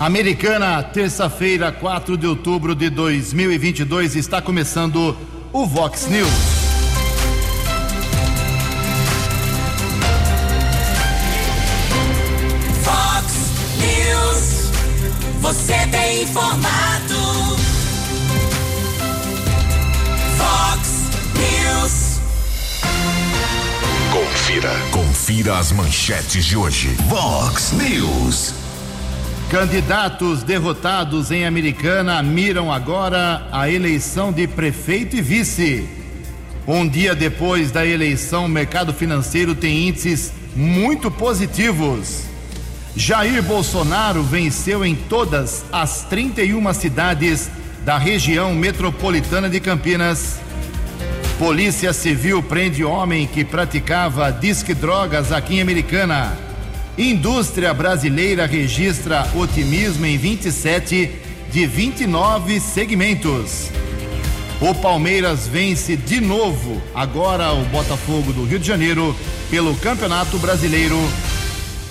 Americana, terça-feira, 4 de outubro de 2022, está começando o Vox News. Vox News, você tem informado. Vox News, Confira. Confira as manchetes de hoje. Vox News. Candidatos derrotados em Americana miram agora a eleição de prefeito e vice. Um dia depois da eleição, o mercado financeiro tem índices muito positivos. Jair Bolsonaro venceu em todas as 31 cidades da região metropolitana de Campinas. Polícia Civil prende homem que praticava disque drogas aqui em Americana. Indústria brasileira registra otimismo em 27 de 29 segmentos. O Palmeiras vence de novo, agora o Botafogo do Rio de Janeiro, pelo Campeonato Brasileiro.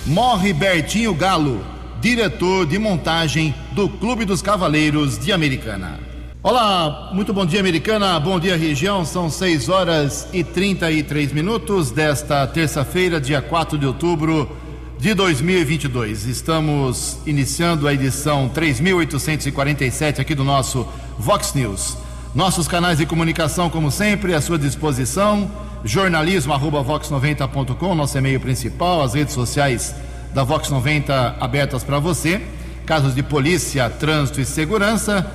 Morre Bertinho Galo, diretor de montagem do Clube dos Cavaleiros de Americana. Olá, muito bom dia, Americana. Bom dia, região. São 6 horas e 33 minutos desta terça-feira, dia 4 de outubro de 2022. Estamos iniciando a edição 3847 aqui do nosso Vox News. Nossos canais de comunicação, como sempre, à sua disposição. jornalismo@vox90.com, nosso e-mail principal, as redes sociais da Vox 90 abertas para você. Casos de polícia, trânsito e segurança.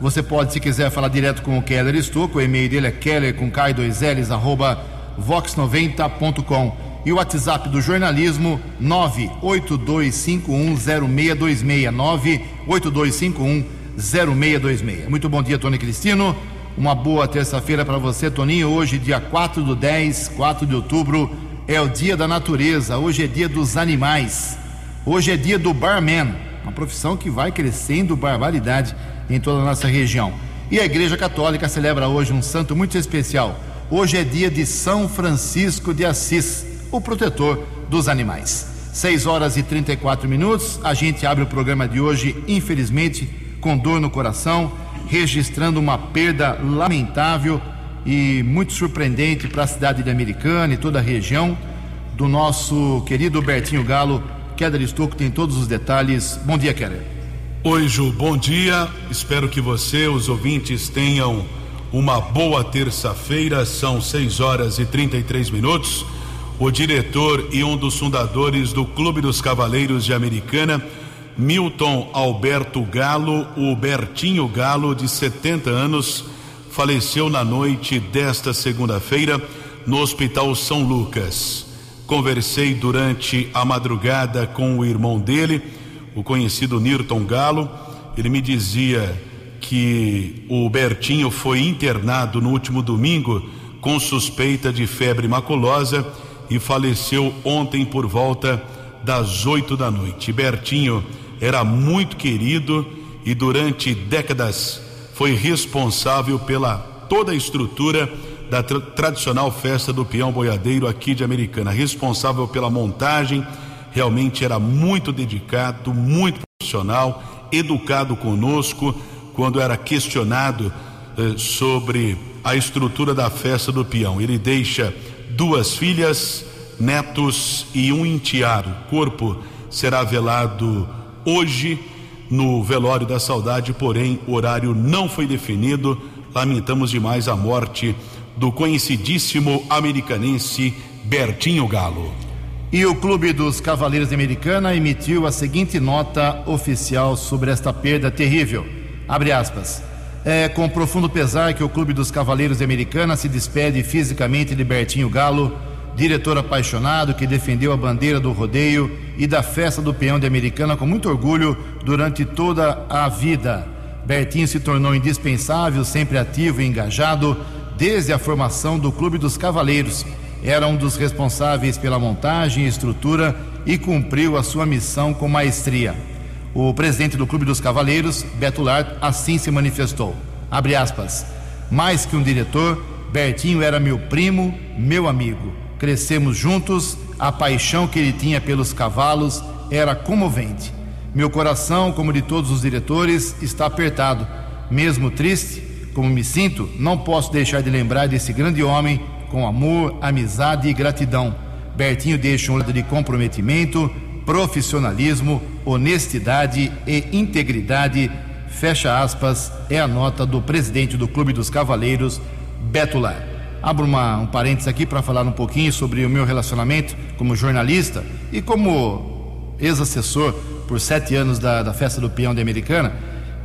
Você pode, se quiser, falar direto com o Keller Estouco. O e-mail dele é keller com K2Ls, arroba vox90.com. E o WhatsApp do jornalismo 982510626. 982510626. Muito bom dia, Tony Cristino. Uma boa terça-feira para você, Toninho. Hoje, dia 4 do 10, 4 de outubro, é o dia da natureza. Hoje é dia dos animais. Hoje é dia do barman, uma profissão que vai crescendo barbaridade em toda a nossa região. E a Igreja Católica celebra hoje um santo muito especial. Hoje é dia de São Francisco de Assis, o protetor dos animais. 6 horas e 34 minutos. A gente abre o programa de hoje, infelizmente, com dor no coração, registrando uma perda lamentável e muito surpreendente para a cidade de Americana e toda a região do nosso querido Bertinho Galo. Keller Estouco tem todos os detalhes. Bom dia, Keller. Oi, Ju, bom dia. Espero que você, os ouvintes, tenham uma boa terça-feira. São 6 horas e 33 minutos. O diretor e um dos fundadores do Clube dos Cavaleiros de Americana, Milton Alberto Galo, o Bertinho Galo, de 70 anos, faleceu na noite desta segunda-feira no Hospital São Lucas. Conversei durante a madrugada com o irmão dele, o conhecido Nirton Galo. Ele me dizia que o Bertinho foi internado no último domingo com suspeita de febre maculosa e faleceu ontem por volta das oito da noite. Bertinho era muito querido e durante décadas foi responsável pela toda a estrutura da tra tradicional festa do peão boiadeiro aqui de Americana, responsável pela montagem, realmente era muito dedicado, muito profissional, educado conosco quando era questionado eh, sobre a estrutura da festa do peão. Ele deixa duas filhas, netos e um enteado. O corpo será velado hoje no velório da saudade, porém o horário não foi definido. Lamentamos demais a morte do conhecidíssimo americanense Bertinho Galo. E o Clube dos Cavaleiros de Americana emitiu a seguinte nota oficial sobre esta perda terrível. Abre aspas. É com profundo pesar que o Clube dos Cavaleiros de Americana se despede fisicamente de Bertinho Galo, diretor apaixonado que defendeu a bandeira do rodeio e da festa do peão de Americana com muito orgulho durante toda a vida. Bertinho se tornou indispensável, sempre ativo e engajado desde a formação do Clube dos Cavaleiros. Era um dos responsáveis pela montagem e estrutura e cumpriu a sua missão com maestria. O presidente do Clube dos Cavaleiros, Beto Lard, assim se manifestou. Abre aspas. Mais que um diretor, Bertinho era meu primo, meu amigo. Crescemos juntos, a paixão que ele tinha pelos cavalos era comovente. Meu coração, como de todos os diretores, está apertado. Mesmo triste, como me sinto, não posso deixar de lembrar desse grande homem com amor, amizade e gratidão. Bertinho deixa um lado de comprometimento, profissionalismo, honestidade e integridade. Fecha aspas, é a nota do presidente do Clube dos Cavaleiros, Beto. Abro uma, um parênteses aqui para falar um pouquinho sobre o meu relacionamento como jornalista e como ex-assessor por sete anos da, da Festa do Peão de Americana,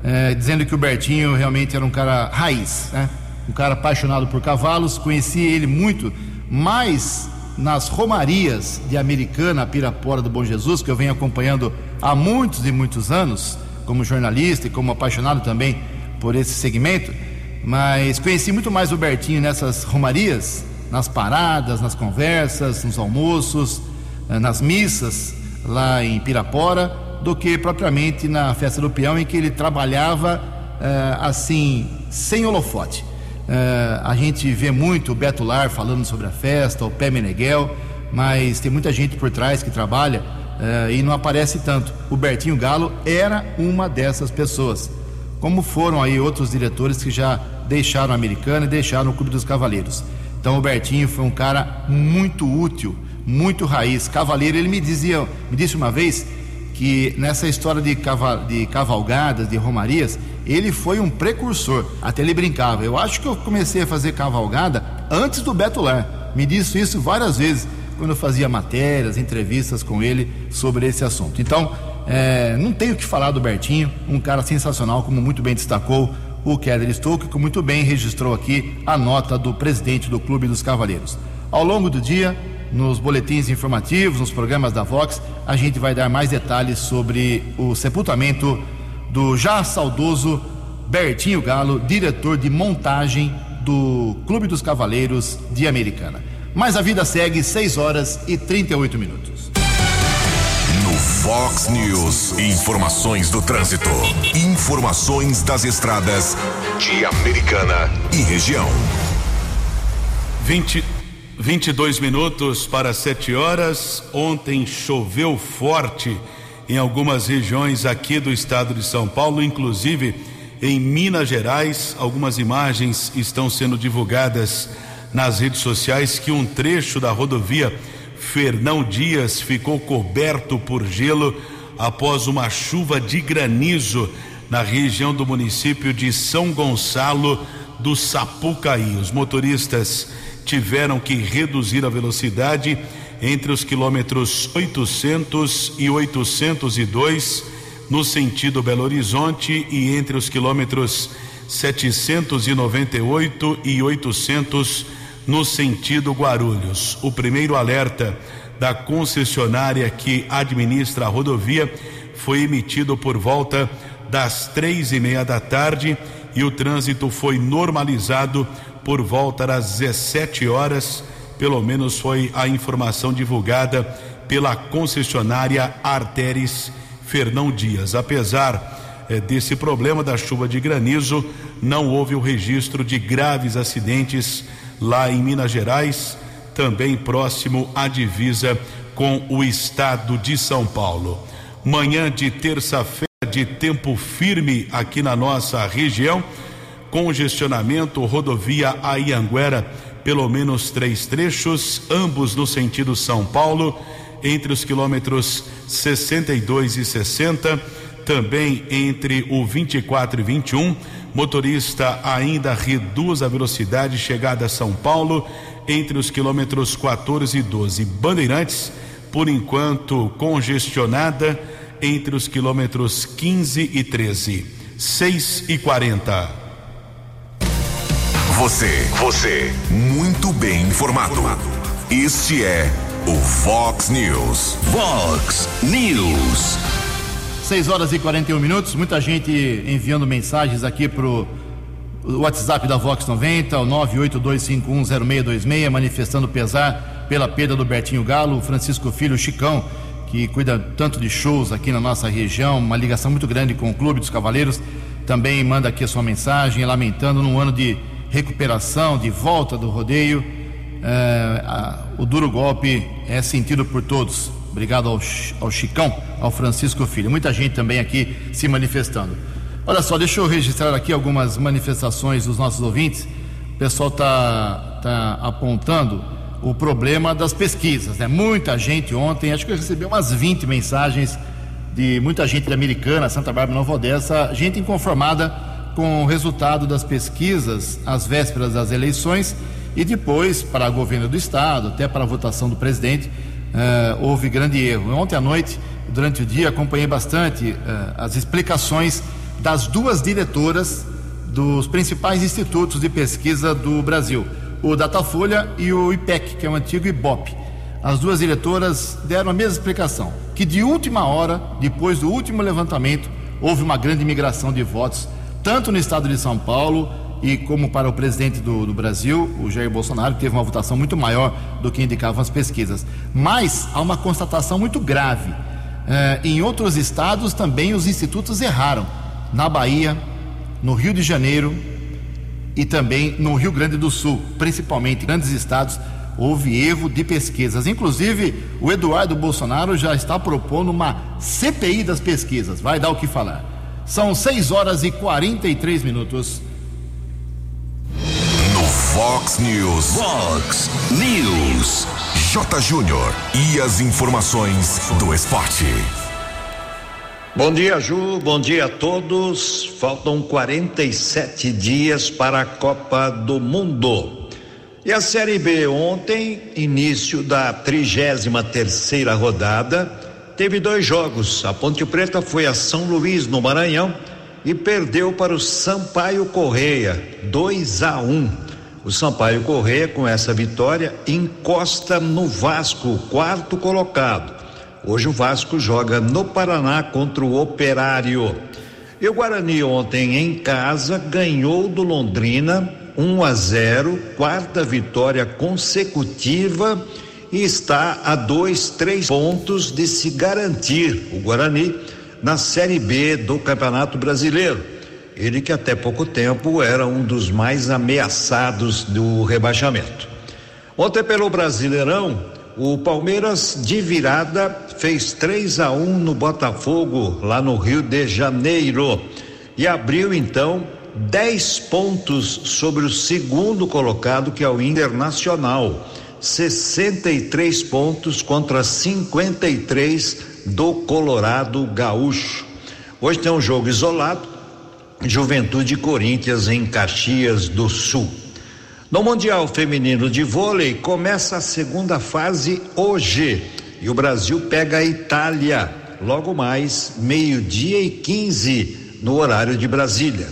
eh, dizendo que o Bertinho realmente era um cara raiz, né? um cara apaixonado por cavalos. Conheci ele muito mais nas romarias de Americana, Pirapora do Bom Jesus, que eu venho acompanhando há muitos e muitos anos, como jornalista e como apaixonado também por esse segmento. Mas conheci muito mais o Bertinho nessas romarias, nas paradas, nas conversas, nos almoços, eh, nas missas lá em Pirapora, do que propriamente na festa do peão, em que ele trabalhava eh, assim, sem holofote. Eh, a gente vê muito o Beto Lar falando sobre a festa, o Pé Meneghel, mas tem muita gente por trás que trabalha e não aparece tanto. O Bertinho Galo era uma dessas pessoas como foram aí outros diretores que já deixaram a Americana e deixaram o Clube dos Cavaleiros. Então o Bertinho foi um cara muito útil, muito raiz, cavaleiro. Ele me dizia, me disse uma vez que nessa história de, caval de cavalgadas, de romarias, ele foi um precursor. Até ele brincava. Eu acho que eu comecei a fazer cavalgada antes do Beto Lar. Me disse isso várias vezes quando eu fazia matérias, entrevistas com ele sobre esse assunto. Então, é, não tenho o que falar do Bertinho, um cara sensacional, como muito bem destacou o Keller Stoke, que muito bem registrou aqui a nota do presidente do Clube dos Cavaleiros. Ao longo do dia, nos boletins informativos, nos programas da Vox, a gente vai dar mais detalhes sobre o sepultamento do já saudoso Bertinho Galo, diretor de montagem do Clube dos Cavaleiros de Americana. Mas a vida segue 6 horas e 38 minutos. Fox News. Informações do trânsito. Informações das estradas de Americana e região. 20, 22 minutos para 7 horas. Ontem choveu forte em algumas regiões aqui do estado de São Paulo, inclusive em Minas Gerais. Algumas imagens estão sendo divulgadas nas redes sociais que um trecho da rodovia Fernão Dias ficou coberto por gelo após uma chuva de granizo na região do município de São Gonçalo do Sapucaí. Os motoristas tiveram que reduzir a velocidade entre os quilômetros 800 e 802 no sentido Belo Horizonte e entre os quilômetros 798 e 800 no sentido Guarulhos. O primeiro alerta da concessionária que administra a rodovia foi emitido por volta das três e meia da tarde e o trânsito foi normalizado por volta das 17 horas. Pelo menos foi a informação divulgada pela concessionária Arteres Fernão Dias. Apesar eh, desse problema da chuva de granizo, não houve o registro de graves acidentes lá em Minas Gerais, também próximo à divisa com o estado de São Paulo. Manhã de terça-feira de tempo firme aqui na nossa região, congestionamento rodovia Aianguera, pelo menos três trechos, ambos no sentido São Paulo, entre os quilômetros 62 e 60, também entre o 24 e 21 Motorista ainda reduz a velocidade chegada a São Paulo entre os quilômetros 14 e 12. Bandeirantes, por enquanto, congestionada entre os quilômetros 15 e 13. 6 e 40. Você, você, muito bem informado. Este é o Fox News. Fox News. 6 horas e 41 minutos, muita gente enviando mensagens aqui pro WhatsApp da Vox 90, o 982510626, manifestando pesar pela perda do Bertinho Galo, o Francisco Filho Chicão, que cuida tanto de shows aqui na nossa região, uma ligação muito grande com o Clube dos Cavaleiros, também manda aqui a sua mensagem, lamentando num ano de recuperação, de volta do rodeio. É, a, o duro golpe é sentido por todos. Obrigado ao, ao Chicão, ao Francisco Filho. Muita gente também aqui se manifestando. Olha só, deixa eu registrar aqui algumas manifestações dos nossos ouvintes. O pessoal está tá apontando o problema das pesquisas, né? Muita gente ontem, acho que eu recebi umas 20 mensagens de muita gente da Americana, Santa Bárbara, Nova Odessa, gente inconformada com o resultado das pesquisas às vésperas das eleições e depois para o governo do estado, até para a votação do presidente, eh, houve grande erro. Ontem à noite, durante o dia, acompanhei bastante eh, as explicações das duas diretoras dos principais institutos de pesquisa do Brasil, o Datafolha e o IPEC, que é o antigo IBOP. As duas diretoras deram a mesma explicação, que de última hora, depois do último levantamento, houve uma grande migração de votos, tanto no estado de São Paulo e como para o presidente do, do, Brasil, o Jair Bolsonaro, que teve uma votação muito maior do que indicavam as pesquisas. Mas há uma constatação muito grave. Eh, em outros estados também os institutos erraram. Na Bahia, no Rio de Janeiro e também no Rio Grande do Sul, principalmente grandes estados, houve erro de pesquisas. Inclusive, o Eduardo Bolsonaro já está propondo uma CPI das pesquisas. Vai dar o que falar. São 6 horas e 43 minutos. Fox News. Fox News. J. Júnior. E as informações do esporte. Bom dia, Ju. Bom dia a todos. Faltam 47 dias para a Copa do Mundo. E a Série B ontem, início da 33 terceira rodada, teve dois jogos. A Ponte Preta foi a São Luís no Maranhão e perdeu para o Sampaio Correia, 2 a 1. Um. O Sampaio Correia, com essa vitória, encosta no Vasco, quarto colocado. Hoje o Vasco joga no Paraná contra o Operário. E o Guarani ontem em casa ganhou do Londrina 1 a 0, quarta vitória consecutiva e está a dois, três pontos de se garantir o Guarani na Série B do Campeonato Brasileiro. Ele que até pouco tempo era um dos mais ameaçados do rebaixamento. Ontem pelo Brasileirão, o Palmeiras de virada fez 3 a 1 no Botafogo, lá no Rio de Janeiro, e abriu então 10 pontos sobre o segundo colocado, que é o Internacional. 63 pontos contra 53 do Colorado Gaúcho. Hoje tem um jogo isolado, Juventude Corinthians em Caxias do Sul. No Mundial Feminino de Vôlei começa a segunda fase hoje e o Brasil pega a Itália logo mais meio-dia e 15 no horário de Brasília.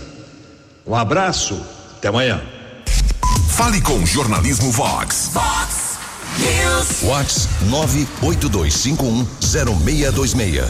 Um abraço, até amanhã. Fale com Jornalismo Vox. Fox Vox 982510626.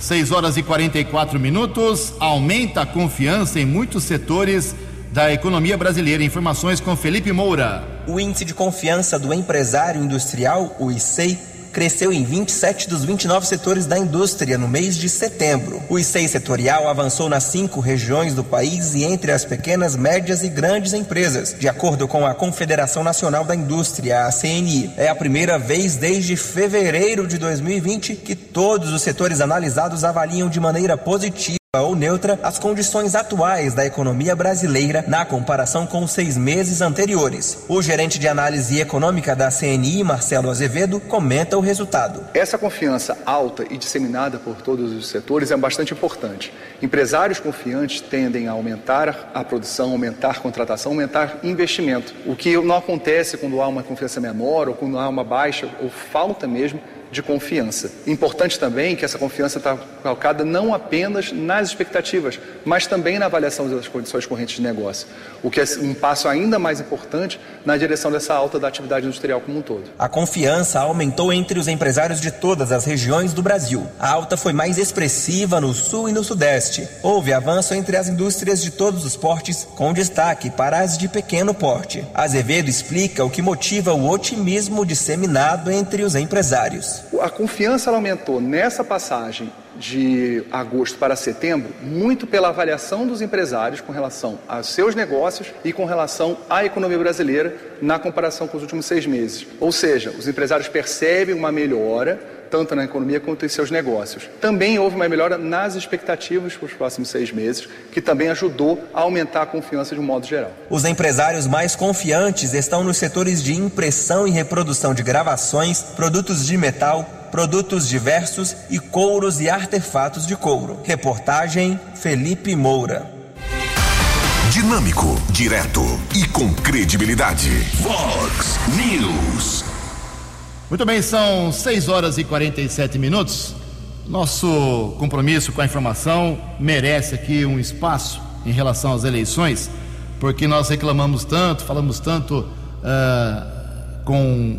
6 horas e 44 minutos. Aumenta a confiança em muitos setores da economia brasileira. Informações com Felipe Moura. O índice de confiança do empresário industrial, o ICEI, cresceu em 27 dos 29 setores da indústria no mês de setembro. O ICEI setorial avançou nas cinco regiões do país e entre as pequenas, médias e grandes empresas, de acordo com a Confederação Nacional da Indústria, a CNI. É a primeira vez desde fevereiro de 2020 que todos os setores analisados avaliam de maneira positiva ou neutra as condições atuais da economia brasileira na comparação com os seis meses anteriores. O gerente de análise econômica da CNI, Marcelo Azevedo, comenta o resultado. Essa confiança alta e disseminada por todos os setores é bastante importante. Empresários confiantes tendem a aumentar a produção, aumentar a contratação, aumentar investimento, o que não acontece quando há uma confiança menor ou quando há uma baixa ou falta mesmo de confiança. Importante também que essa confiança está calcada não apenas nas expectativas, mas também na avaliação das condições correntes de negócio, o que é um passo ainda mais importante na direção dessa alta da atividade industrial como um todo. A confiança aumentou entre os empresários de todas as regiões do Brasil. A alta foi mais expressiva no sul e no sudeste. Houve avanço entre as indústrias de todos os portes, com destaque para as de pequeno porte. Azevedo explica o que motiva o otimismo disseminado entre os empresários. A confiança aumentou nessa passagem de agosto para setembro, muito pela avaliação dos empresários com relação aos seus negócios e com relação à economia brasileira na comparação com os últimos seis meses. Ou seja, os empresários percebem uma melhora tanto na economia quanto em seus negócios. Também houve uma melhora nas expectativas para os próximos seis meses, que também ajudou a aumentar a confiança de um modo geral. Os empresários mais confiantes estão nos setores de impressão e reprodução de gravações, produtos de metal, produtos diversos e couros e artefatos de couro. Reportagem Felipe Moura. Dinâmico, direto e com credibilidade. Vox News. Muito bem, são 6 horas e 47 minutos. Nosso compromisso com a informação merece aqui um espaço em relação às eleições, porque nós reclamamos tanto, falamos tanto uh, com,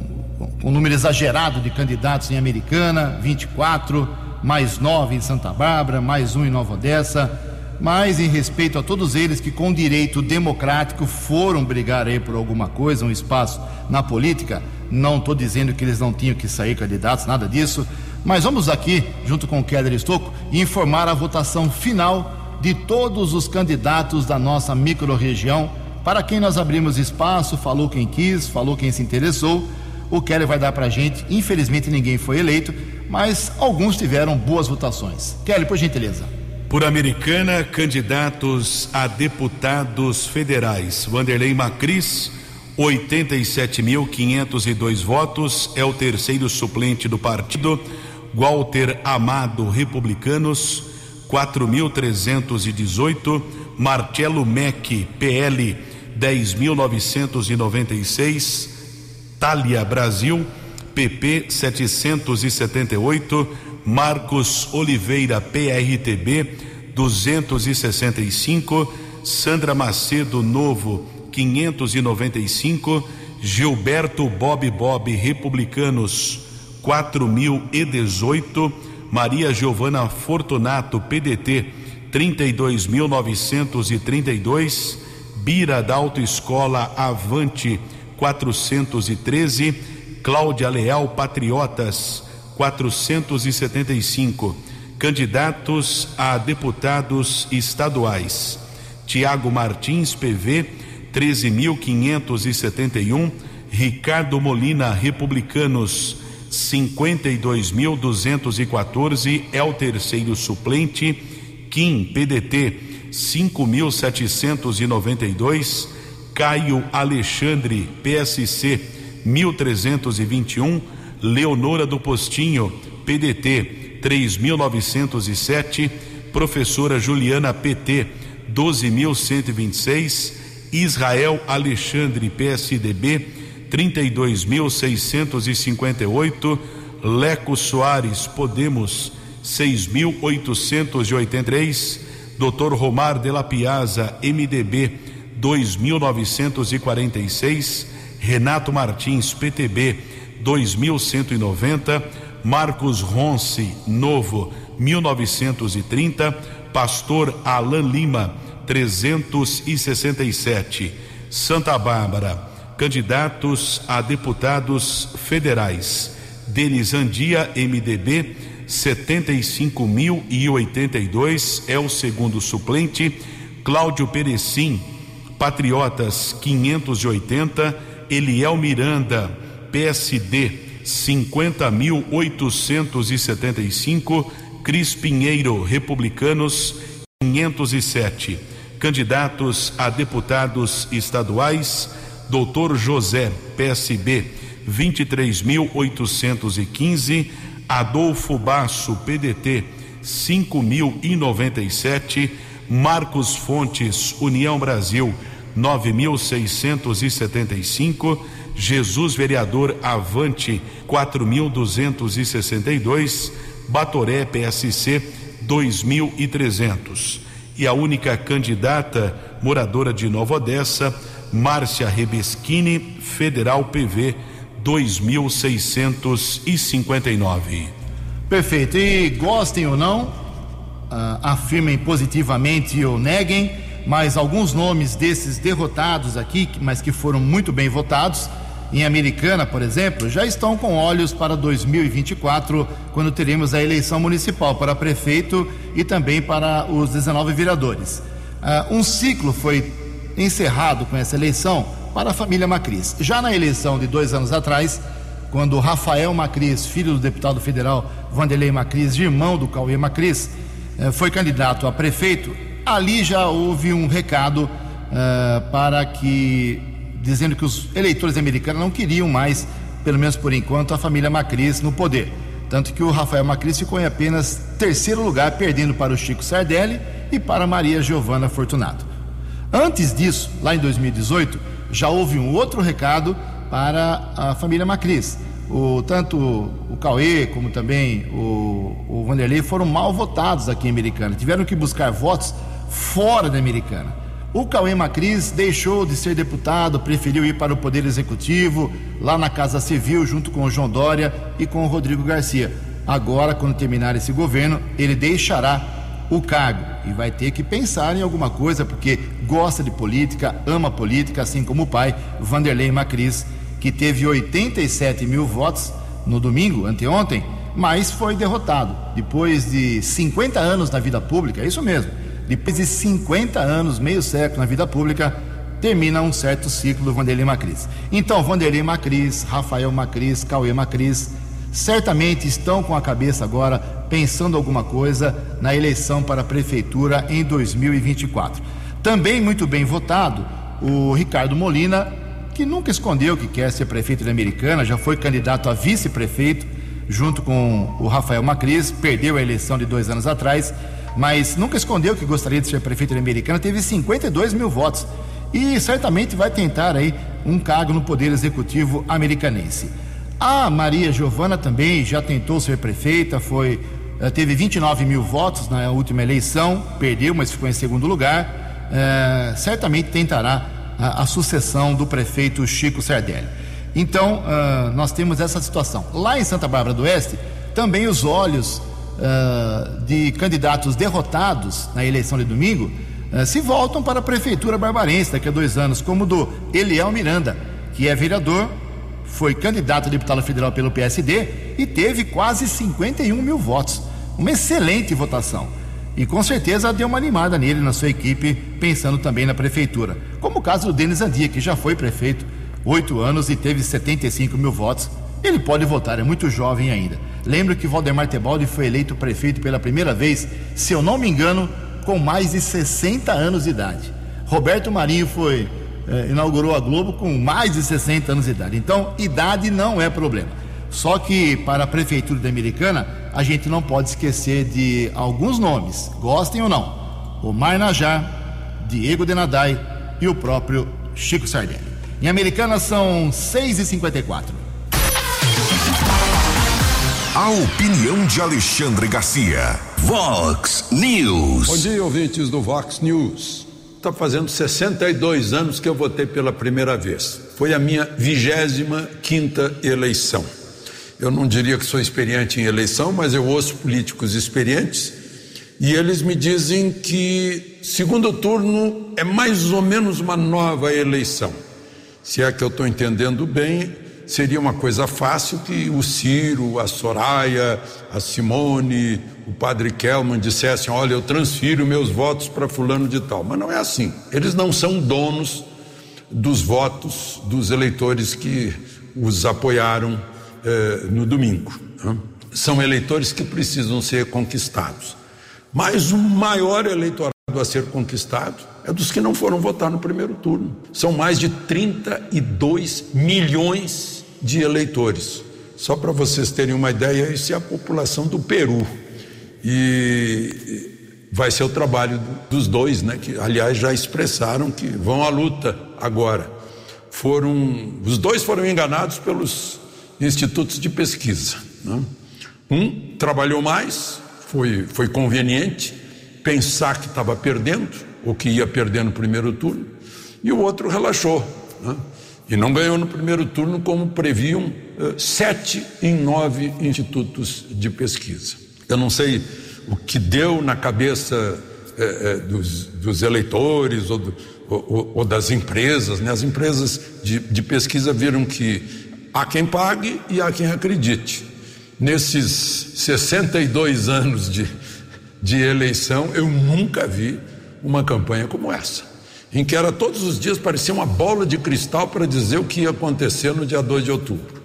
com um número exagerado de candidatos em Americana, 24, mais 9 em Santa Bárbara, mais um em Nova Odessa, mas em respeito a todos eles que com direito democrático foram brigar aí por alguma coisa, um espaço na política, não estou dizendo que eles não tinham que sair candidatos, nada disso, mas vamos aqui, junto com o Keller Estocco, informar a votação final de todos os candidatos da nossa microrregião, para quem nós abrimos espaço, falou quem quis, falou quem se interessou. O Keller vai dar para a gente. Infelizmente ninguém foi eleito, mas alguns tiveram boas votações. Keller, por gentileza. Por Americana, candidatos a deputados federais. Vanderlei Macris, 87.502 votos, é o terceiro suplente do partido. Walter Amado, Republicanos, 4.318. Marcelo Mec, PL, 10.996. Thalia Brasil, PP, 778. Marcos Oliveira, PRTB, 265. Sandra Macedo, Novo, 595, Gilberto Bob Bob Republicanos 4018, Maria Giovana Fortunato PDT 32.932, Bira da Autoescola Avante 413, Cláudia Leal Patriotas 475, candidatos a deputados estaduais. Tiago Martins PV 13.571, Ricardo Molina, Republicanos, 52.214, é o terceiro suplente, Kim, PDT, 5.792, Caio Alexandre, PSC, 1.321, Leonora do Postinho, PDT, 3.907, professora Juliana, PT, 12.126, Israel Alexandre, PSDB, 32.658. Leco Soares, Podemos, 6.883. Dr. Romar de la Piazza, MDB, 2.946. Renato Martins, PTB, 2.190. Marcos Ronce, Novo, 1930. Pastor Alain Lima, 367. Santa Bárbara, candidatos a deputados federais. Denis Andia, MDB, 75.082, é o segundo suplente. Cláudio Perecim, Patriotas, 580. Eliel Miranda, PSD, 50.875. Cris Pinheiro, Republicanos, 507 candidatos a deputados estaduais, Doutor José, PSB, 23.815, Adolfo Basso, PDT, 5.097, Marcos Fontes, União Brasil, 9.675, Jesus Vereador Avante, 4.262, Batoré, PSC, 2.300 e a única candidata moradora de Nova Odessa, Márcia Rebeschini, Federal PV 2659. Perfeito. E gostem ou não, uh, afirmem positivamente ou neguem, mas alguns nomes desses derrotados aqui, mas que foram muito bem votados, em Americana, por exemplo, já estão com olhos para 2024, quando teremos a eleição municipal para prefeito e também para os 19 vereadores. Uh, um ciclo foi encerrado com essa eleição para a família Macris. Já na eleição de dois anos atrás, quando Rafael Macris, filho do deputado federal Vanderlei Macris, irmão do Cauê Macris, eh, foi candidato a prefeito, ali já houve um recado eh, para que, dizendo que os eleitores americanos não queriam mais, pelo menos por enquanto, a família Macris no poder. Tanto que o Rafael Macris ficou em apenas terceiro lugar, perdendo para o Chico Sardelli e para Maria Giovana Fortunato. Antes disso, lá em 2018, já houve um outro recado para a família Macris. O, tanto o Cauê como também o, o Vanderlei foram mal votados aqui em Americana. Tiveram que buscar votos fora da Americana. O Cauê Macris deixou de ser deputado, preferiu ir para o Poder Executivo, lá na Casa Civil, junto com o João Dória e com o Rodrigo Garcia. Agora, quando terminar esse governo, ele deixará o cargo e vai ter que pensar em alguma coisa, porque gosta de política, ama política, assim como o pai, Vanderlei Macris, que teve 87 mil votos no domingo, anteontem, mas foi derrotado. Depois de 50 anos na vida pública, é isso mesmo, depois de 50 anos, meio século na vida pública, termina um certo ciclo Vanderlei Macris. Então, Vanderlei Macris, Rafael Macris, Cauê Macris, certamente estão com a cabeça agora pensando alguma coisa na eleição para a prefeitura em 2024. Também muito bem votado o Ricardo Molina, que nunca escondeu que quer ser prefeito da Americana, já foi candidato a vice-prefeito junto com o Rafael Macris, perdeu a eleição de dois anos atrás, mas nunca escondeu que gostaria de ser prefeito da Americana, teve 52 mil votos e certamente vai tentar aí um cargo no Poder Executivo americanense. A Maria Giovana também já tentou ser prefeita, foi eh, teve 29 mil votos na última eleição, perdeu, mas ficou em segundo lugar. É, certamente tentará a, a, sucessão do prefeito Chico Sardelli. Então, uh, nós temos essa situação. Lá em Santa Bárbara do Oeste, também os olhos uh, de candidatos derrotados na eleição de domingo uh, se voltam para a prefeitura barbarense daqui a dois anos, como do Eliel Miranda, que é vereador foi candidato a deputado federal pelo PSD e teve quase 51 mil votos. Uma excelente votação. E com certeza deu uma animada nele, na sua equipe, pensando também na prefeitura. Como o caso do Denis Andia, que já foi prefeito oito anos e teve 75 mil votos. Ele pode votar, é muito jovem ainda. Lembro que Valdemar Tebaldi foi eleito prefeito pela primeira vez, se eu não me engano, com mais de 60 anos de idade. Roberto Marinho foi eh, inaugurou a Globo com mais de 60 anos de idade. Então, idade não é problema. Só que para a prefeitura da Americana, a gente não pode esquecer de alguns nomes, gostem ou não. Omar Najar, Diego Denadai e o próprio Chico Sardelli. Em Americana são 6h54. A opinião de Alexandre Garcia. Vox News. Bom dia, ouvintes do Vox News está fazendo 62 anos que eu votei pela primeira vez. Foi a minha vigésima quinta eleição. Eu não diria que sou experiente em eleição, mas eu ouço políticos experientes e eles me dizem que segundo turno é mais ou menos uma nova eleição. Se é que eu estou entendendo bem, seria uma coisa fácil que o Ciro, a Soraya, a Simone, o padre Kelman dissessem: Olha, eu transfiro meus votos para Fulano de Tal. Mas não é assim. Eles não são donos dos votos dos eleitores que os apoiaram eh, no domingo. Né? São eleitores que precisam ser conquistados. Mas o maior eleitorado a ser conquistado é dos que não foram votar no primeiro turno. São mais de 32 milhões de eleitores. Só para vocês terem uma ideia, isso é a população do Peru. E vai ser o trabalho dos dois, né? Que aliás já expressaram que vão à luta agora. Foram os dois foram enganados pelos institutos de pesquisa. Né? Um trabalhou mais, foi foi conveniente pensar que estava perdendo ou que ia perder no primeiro turno, e o outro relaxou. Né? E não ganhou no primeiro turno, como previam eh, sete em nove institutos de pesquisa. Eu não sei o que deu na cabeça é, é, dos, dos, eleitores ou, do, ou, ou, das empresas. Né? As empresas de, de pesquisa viram que há quem pague e há quem acredite. Nesses 62 anos de, de eleição, eu nunca vi uma campanha como essa, em que era todos os dias parecia uma bola de cristal para dizer o que ia acontecer no dia 2 de outubro.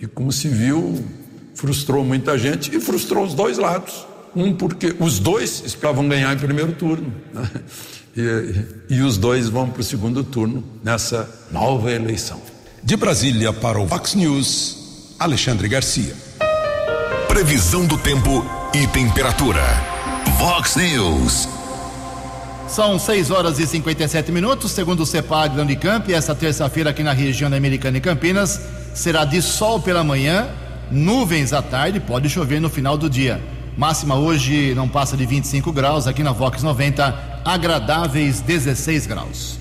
E como se viu, frustrou muita gente e frustrou os dois lados. Um porque os dois esperavam ganhar em primeiro turno. Né? E, e os dois vão para o segundo turno nessa nova eleição. De Brasília para o Fox News, Alexandre Garcia. Previsão do tempo e temperatura. Fox News. São 6 horas e 57 minutos, segundo o CEPAG da Unicamp, esta terça-feira aqui na região da Americana e Campinas será de sol pela manhã, nuvens à tarde, pode chover no final do dia. Máxima hoje não passa de 25 graus, aqui na Vox 90, agradáveis 16 graus.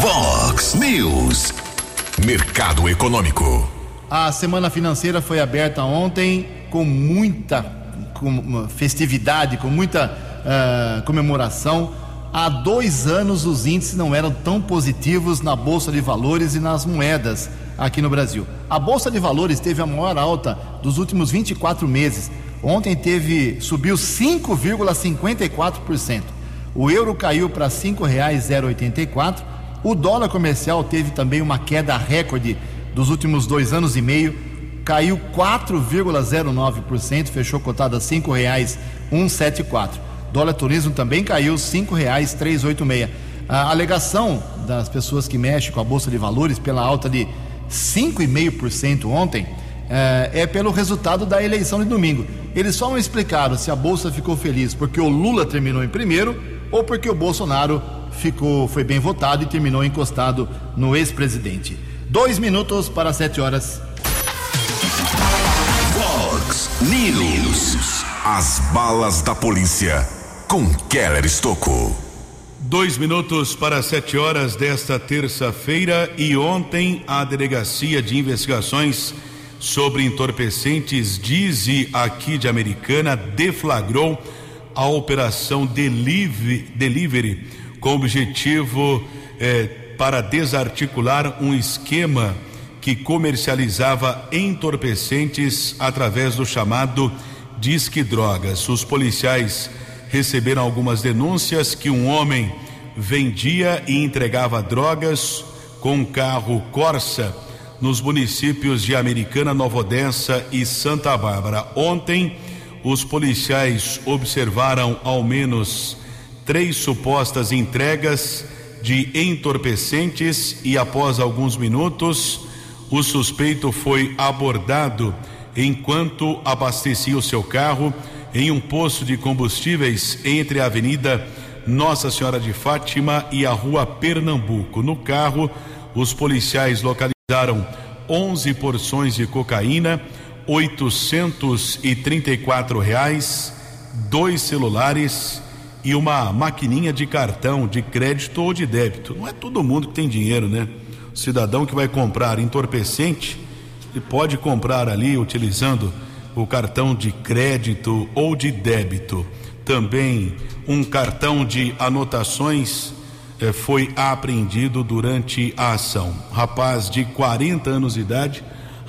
Vox News. Mercado Econômico. A semana financeira foi aberta ontem com muita festividade, com muita uh, comemoração. Há dois anos os índices não eram tão positivos na Bolsa de Valores e nas moedas aqui no Brasil. A Bolsa de Valores teve a maior alta dos últimos 24 meses. Ontem teve subiu 5,54%. O euro caiu para R$ 5,084. O dólar comercial teve também uma queda recorde dos últimos dois anos e meio, caiu 4,09%, fechou cotada a R$ 5,174. Dólar turismo também caiu R$ 5,386. A alegação das pessoas que mexem com a Bolsa de Valores pela alta de 5,5% ontem é, é pelo resultado da eleição de domingo. Eles só não explicaram se a Bolsa ficou feliz porque o Lula terminou em primeiro ou porque o Bolsonaro ficou, foi bem votado e terminou encostado no ex-presidente. Dois minutos para sete horas. News. As balas da polícia com Keller Estocou. Dois minutos para sete horas desta terça-feira e ontem a Delegacia de Investigações sobre Entorpecentes Dize aqui de Americana deflagrou a operação Delivery, delivery com objetivo eh, para desarticular um esquema que comercializava entorpecentes através do chamado Disque Drogas. Os policiais receberam algumas denúncias que um homem vendia e entregava drogas com um carro Corsa nos municípios de Americana, Nova Odessa e Santa Bárbara. Ontem, os policiais observaram ao menos três supostas entregas de entorpecentes e, após alguns minutos, o suspeito foi abordado enquanto abastecia o seu carro em um posto de combustíveis entre a Avenida Nossa Senhora de Fátima e a Rua Pernambuco. No carro, os policiais localizaram 11 porções de cocaína, 834 reais, dois celulares e uma maquininha de cartão de crédito ou de débito. Não é todo mundo que tem dinheiro, né? Cidadão que vai comprar entorpecente, ele pode comprar ali utilizando o cartão de crédito ou de débito. Também um cartão de anotações eh, foi apreendido durante a ação. Rapaz de 40 anos de idade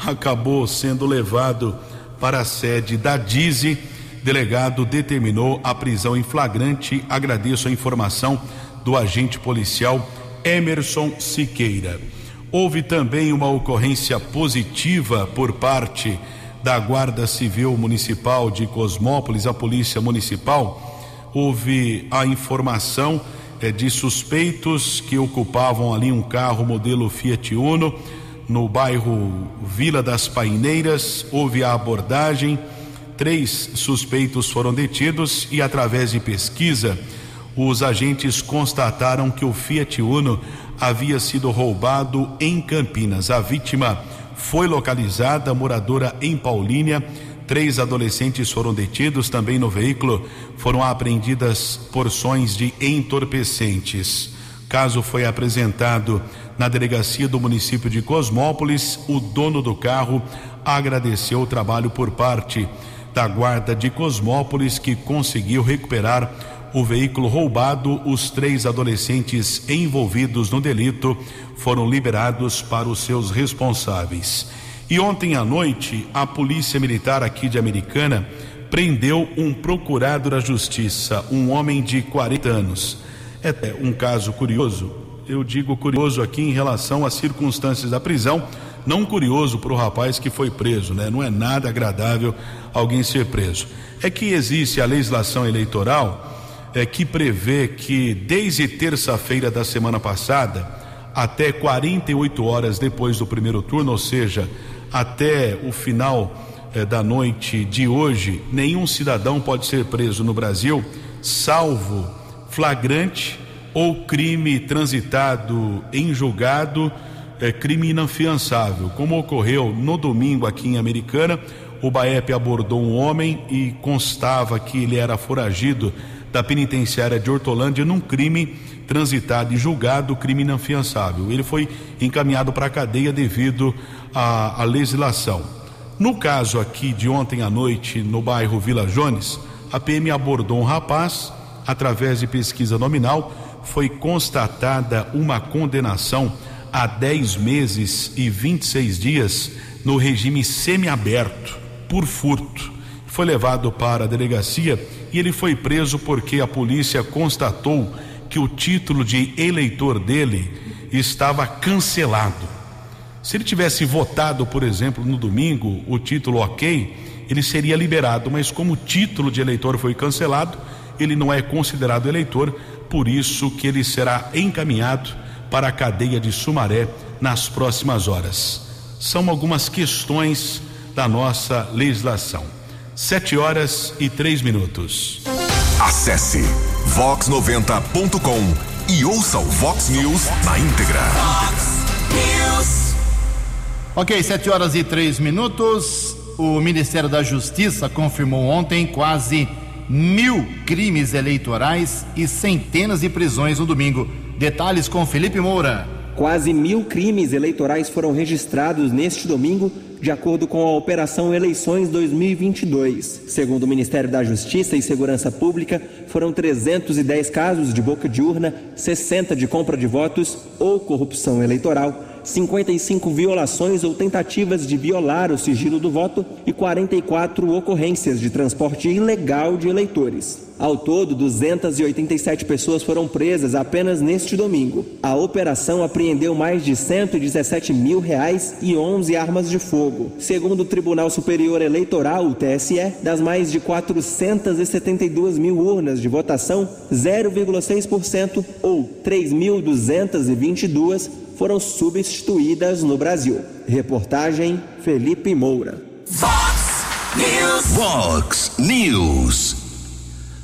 acabou sendo levado para a sede da DIZI. Delegado determinou a prisão em flagrante. Agradeço a informação do agente policial Emerson Siqueira. Houve também uma ocorrência positiva por parte da Guarda Civil Municipal de Cosmópolis, a Polícia Municipal, houve a informação eh, de suspeitos que ocupavam ali um carro modelo Fiat Uno no bairro Vila das Paineiras. Houve a abordagem, três suspeitos foram detidos e, através de pesquisa, os agentes constataram que o Fiat Uno havia sido roubado em Campinas. A vítima foi localizada, moradora em Paulínia. Três adolescentes foram detidos. Também no veículo foram apreendidas porções de entorpecentes. Caso foi apresentado na delegacia do município de Cosmópolis. O dono do carro agradeceu o trabalho por parte da guarda de Cosmópolis que conseguiu recuperar o veículo roubado, os três adolescentes envolvidos no delito foram liberados para os seus responsáveis. E ontem à noite, a Polícia Militar aqui de Americana prendeu um procurado da Justiça, um homem de 40 anos. É um caso curioso, eu digo curioso aqui em relação às circunstâncias da prisão. não curioso para o rapaz que foi preso, né? Não é nada agradável alguém ser preso. É que existe a legislação eleitoral é, que prevê que desde terça-feira da semana passada até 48 horas depois do primeiro turno, ou seja, até o final é, da noite de hoje, nenhum cidadão pode ser preso no Brasil, salvo flagrante ou crime transitado em julgado, é, crime inafiançável, como ocorreu no domingo aqui em Americana. O Baep abordou um homem e constava que ele era foragido da penitenciária de Hortolândia num crime transitado e julgado, crime inafiançável. Ele foi encaminhado para a cadeia devido à, à legislação. No caso aqui de ontem à noite, no bairro Vila Jones, a PM abordou um rapaz, através de pesquisa nominal, foi constatada uma condenação a 10 meses e 26 dias no regime semiaberto por furto. Foi levado para a delegacia e ele foi preso porque a polícia constatou que o título de eleitor dele estava cancelado. Se ele tivesse votado, por exemplo, no domingo, o título ok, ele seria liberado, mas como o título de eleitor foi cancelado, ele não é considerado eleitor, por isso que ele será encaminhado para a cadeia de Sumaré nas próximas horas. São algumas questões da nossa legislação. Sete horas e três minutos. Acesse vox90.com e ouça o Vox News na íntegra. Vox News. Ok, sete horas e três minutos. O Ministério da Justiça confirmou ontem quase mil crimes eleitorais e centenas de prisões no domingo. Detalhes com Felipe Moura. Quase mil crimes eleitorais foram registrados neste domingo de acordo com a Operação Eleições 2022. Segundo o Ministério da Justiça e Segurança Pública, foram 310 casos de boca de urna, 60 de compra de votos ou corrupção eleitoral 55 violações ou tentativas de violar o sigilo do voto e 44 ocorrências de transporte ilegal de eleitores. Ao todo, 287 pessoas foram presas apenas neste domingo. A operação apreendeu mais de 117 mil reais e 11 armas de fogo. Segundo o Tribunal Superior Eleitoral, o TSE, das mais de 472 mil urnas de votação, 0,6% ou 3.222 foram substituídas no Brasil. Reportagem Felipe Moura. Fox News. Fox News.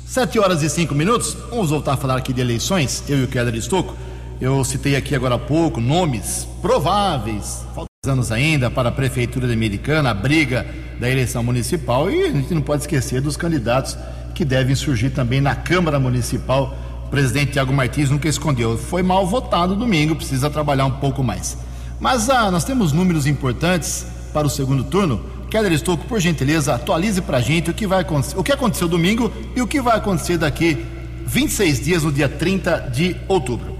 Sete horas e cinco minutos. Vamos voltar a falar aqui de eleições. Eu e o Keller Estocco. Eu citei aqui agora há pouco nomes prováveis, faltam anos ainda, para a Prefeitura de Americana, a briga da eleição municipal. E a gente não pode esquecer dos candidatos que devem surgir também na Câmara Municipal o presidente Tiago Martins nunca escondeu. Foi mal votado domingo, precisa trabalhar um pouco mais. Mas ah, nós temos números importantes para o segundo turno. Keller Estouco, por gentileza, atualize para a gente o que, vai o que aconteceu domingo e o que vai acontecer daqui 26 dias, no dia 30 de outubro.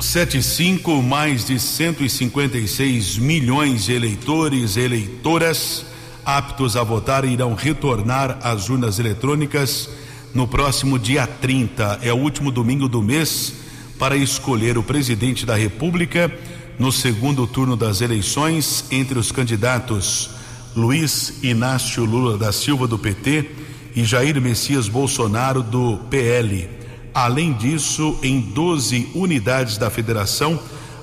75, mais de 156 milhões de eleitores e eleitoras aptos a votar irão retornar às urnas eletrônicas no próximo dia 30, é o último domingo do mês, para escolher o presidente da República no segundo turno das eleições entre os candidatos Luiz Inácio Lula da Silva, do PT, e Jair Messias Bolsonaro, do PL. Além disso, em 12 unidades da federação,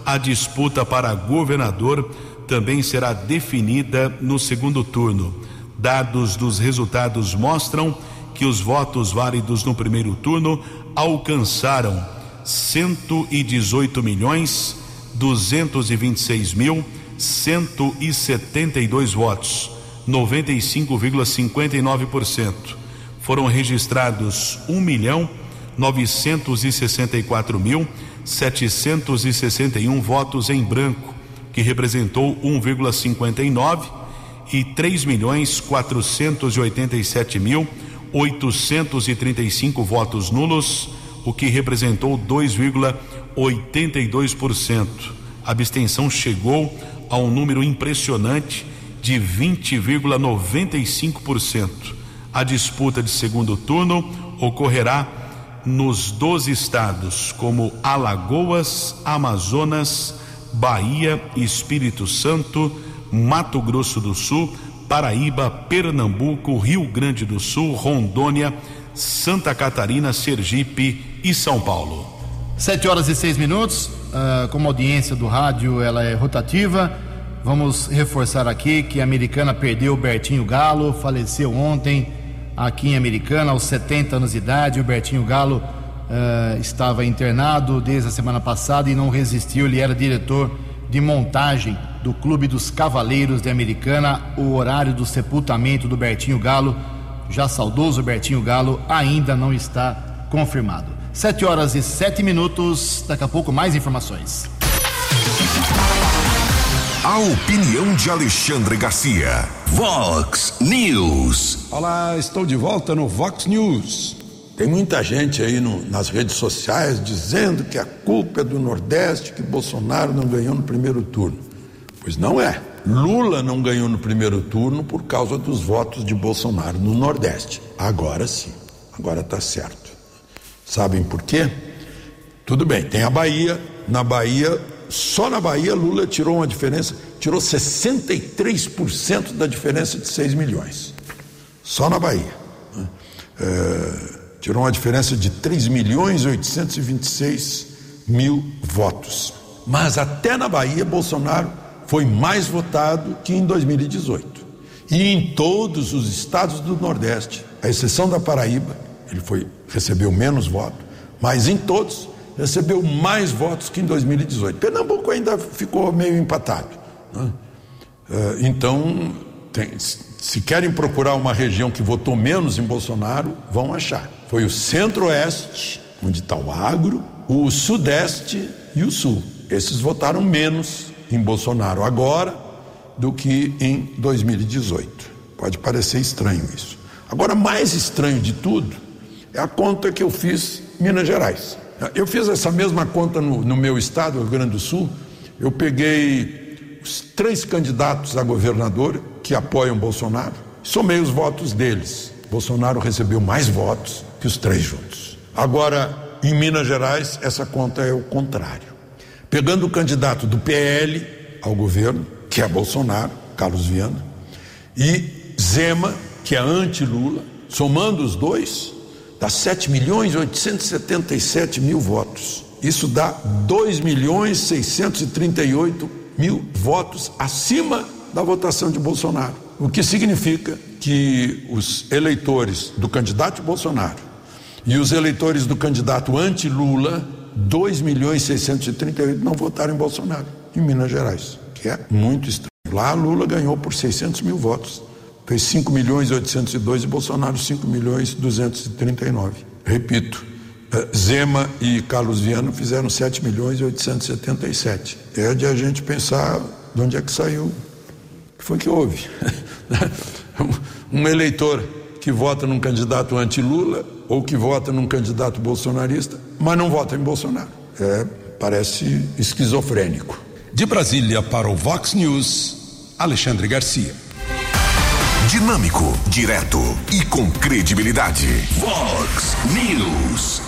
a disputa para governador também será definida no segundo turno. Dados dos resultados mostram que os votos válidos no primeiro turno alcançaram 118 milhões 226 mil 172 votos, 95,59%. Foram registrados 1 milhão 964 mil 761 votos em branco, que representou 1,59 e 3 milhões 487 mil 835 votos nulos, o que representou 2,82%. A abstenção chegou a um número impressionante de 20,95%. A disputa de segundo turno ocorrerá nos 12 estados, como Alagoas, Amazonas, Bahia, Espírito Santo, Mato Grosso do Sul, Paraíba, Pernambuco, Rio Grande do Sul, Rondônia, Santa Catarina, Sergipe e São Paulo. Sete horas e seis minutos. Uh, como a audiência do rádio ela é rotativa, vamos reforçar aqui que a americana perdeu o Bertinho Galo, faleceu ontem aqui em Americana, aos 70 anos de idade. O Bertinho Galo uh, estava internado desde a semana passada e não resistiu. Ele era diretor de montagem do Clube dos Cavaleiros de Americana. O horário do sepultamento do Bertinho Galo, já saudoso Bertinho Galo, ainda não está confirmado. Sete horas e sete minutos. Daqui a pouco mais informações. A opinião de Alexandre Garcia. Vox News. Olá, estou de volta no Vox News. Tem muita gente aí no, nas redes sociais dizendo que a culpa é do Nordeste, que Bolsonaro não ganhou no primeiro turno. Pois não é. Lula não ganhou no primeiro turno por causa dos votos de Bolsonaro no Nordeste. Agora sim, agora está certo. Sabem por quê? Tudo bem, tem a Bahia. Na Bahia, só na Bahia, Lula tirou uma diferença, tirou 63% da diferença de 6 milhões. Só na Bahia. É tirou uma diferença de 3 milhões e 826 mil votos. Mas até na Bahia, Bolsonaro foi mais votado que em 2018. E em todos os estados do Nordeste, à exceção da Paraíba, ele foi, recebeu menos votos, mas em todos recebeu mais votos que em 2018. Pernambuco ainda ficou meio empatado. Né? Eh, então, tem, se querem procurar uma região que votou menos em Bolsonaro, vão achar foi o centro-oeste, onde está o agro, o sudeste e o sul. Esses votaram menos em Bolsonaro agora do que em 2018. Pode parecer estranho isso. Agora, mais estranho de tudo é a conta que eu fiz em Minas Gerais. Eu fiz essa mesma conta no, no meu estado, Rio Grande do Sul. Eu peguei os três candidatos a governador que apoiam Bolsonaro, somei os votos deles. Bolsonaro recebeu mais votos que os três juntos. Agora, em Minas Gerais, essa conta é o contrário. Pegando o candidato do PL ao governo, que é Bolsonaro, Carlos Viana, e Zema, que é anti-Lula, somando os dois, dá 7 milhões e 877 mil votos. Isso dá 2 milhões 638 mil votos acima da votação de Bolsonaro. O que significa que os eleitores do candidato Bolsonaro e os eleitores do candidato anti-Lula, 2 milhões e 638 não votaram em Bolsonaro, em Minas Gerais, que é muito estranho. Lá Lula ganhou por 600 mil votos, fez 5 milhões e 802 e Bolsonaro 5 milhões e 239. Repito, eh, Zema e Carlos Viana fizeram 7 milhões e 877. É de a gente pensar de onde é que saiu, o que foi que houve. um eleitor que vota num candidato anti-Lula ou que vota num candidato bolsonarista, mas não vota em Bolsonaro. É, parece esquizofrênico. De Brasília para o Vox News, Alexandre Garcia. Dinâmico, direto e com credibilidade. Vox News.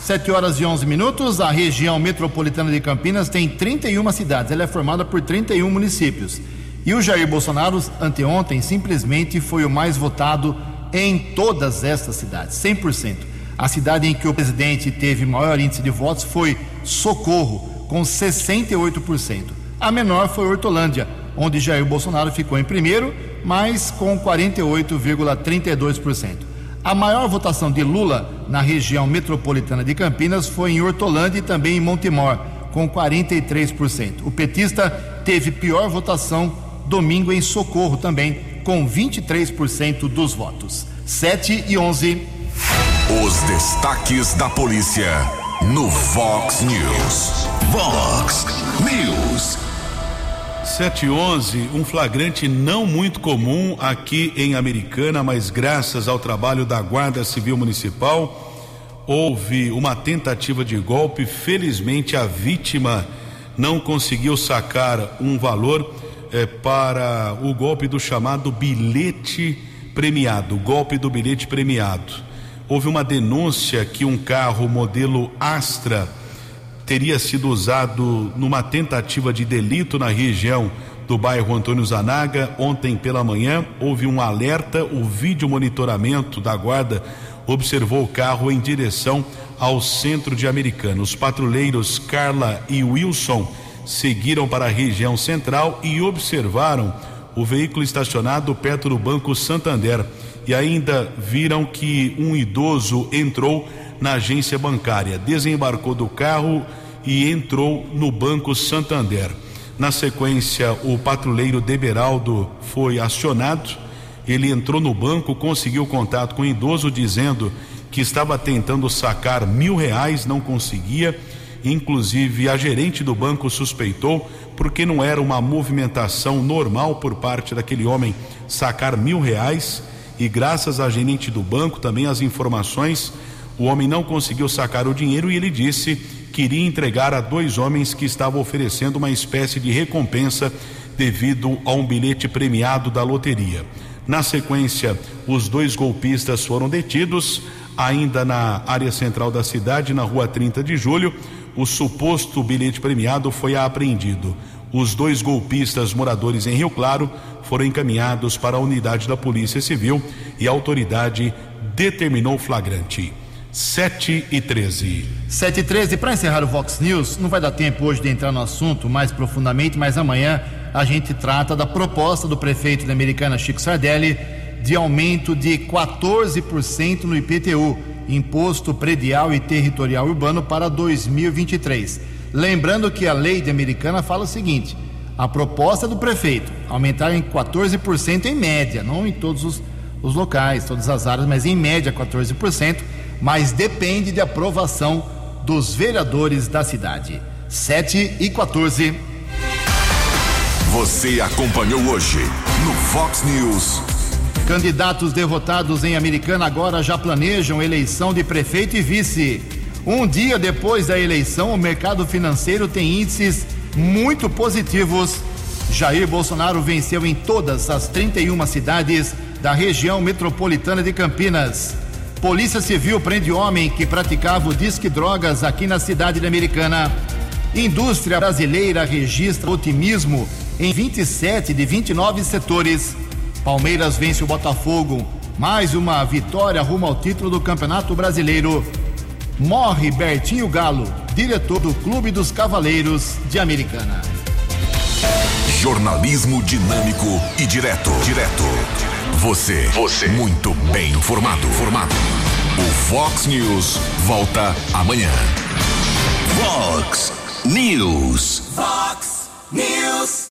7 horas e 11 minutos. A região metropolitana de Campinas tem 31 cidades. Ela é formada por 31 municípios. E o Jair Bolsonaro, anteontem, simplesmente foi o mais votado em todas estas cidades, 100%. A cidade em que o presidente teve maior índice de votos foi Socorro, com 68%. A menor foi Hortolândia, onde Jair Bolsonaro ficou em primeiro, mas com 48,32%. A maior votação de Lula na região metropolitana de Campinas foi em Hortolândia e também em Montemor, com 43%. O petista teve pior votação domingo em Socorro também, com 23% dos votos. 7 e 11. Os destaques da polícia no Vox News. Vox News. 7 e 11, um flagrante não muito comum aqui em Americana, mas graças ao trabalho da Guarda Civil Municipal, houve uma tentativa de golpe. Felizmente, a vítima não conseguiu sacar um valor é, para o golpe do chamado bilhete premiado, golpe do bilhete premiado. Houve uma denúncia que um carro modelo Astra teria sido usado numa tentativa de delito na região do bairro Antônio Zanaga. Ontem pela manhã houve um alerta, o vídeo monitoramento da guarda observou o carro em direção ao centro de Americana. Os patrulheiros Carla e Wilson seguiram para a região central e observaram o veículo estacionado perto do Banco Santander e ainda viram que um idoso entrou na agência bancária, desembarcou do carro e entrou no Banco Santander. Na sequência, o patrulheiro Deberaldo foi acionado. Ele entrou no banco, conseguiu contato com o idoso, dizendo que estava tentando sacar mil reais, não conseguia. Inclusive, a gerente do banco suspeitou, porque não era uma movimentação normal por parte daquele homem sacar mil reais. E graças à gerente do banco, também as informações, o homem não conseguiu sacar o dinheiro e ele disse queria entregar a dois homens que estavam oferecendo uma espécie de recompensa devido a um bilhete premiado da loteria. Na sequência, os dois golpistas foram detidos, ainda na área central da cidade, na rua 30 de julho. O suposto bilhete premiado foi apreendido. Os dois golpistas moradores em Rio Claro foram encaminhados para a unidade da Polícia Civil e a autoridade determinou flagrante. 7 e 13. 7 e 13, para encerrar o Vox News, não vai dar tempo hoje de entrar no assunto mais profundamente, mas amanhã a gente trata da proposta do prefeito da Americana Chico Sardelli de aumento de 14% no IPTU, Imposto Predial e Territorial Urbano, para 2023. Lembrando que a lei de Americana fala o seguinte: a proposta do prefeito aumentar em 14% em média, não em todos os, os locais, todas as áreas, mas em média 14% mas depende de aprovação dos vereadores da cidade. 7 e 14. Você acompanhou hoje no Fox News. Candidatos derrotados em Americana agora já planejam eleição de prefeito e vice. Um dia depois da eleição, o mercado financeiro tem índices muito positivos. Jair Bolsonaro venceu em todas as 31 cidades da região metropolitana de Campinas. Polícia Civil prende homem que praticava o disque drogas aqui na cidade de Americana. Indústria brasileira registra otimismo em 27 de 29 setores. Palmeiras vence o Botafogo. Mais uma vitória rumo ao título do Campeonato Brasileiro. Morre Bertinho Galo, diretor do Clube dos Cavaleiros de Americana. Jornalismo dinâmico e direto. Direto. Você. Você. Muito bem informado. Formado. O Fox News volta amanhã. Fox News. Fox News.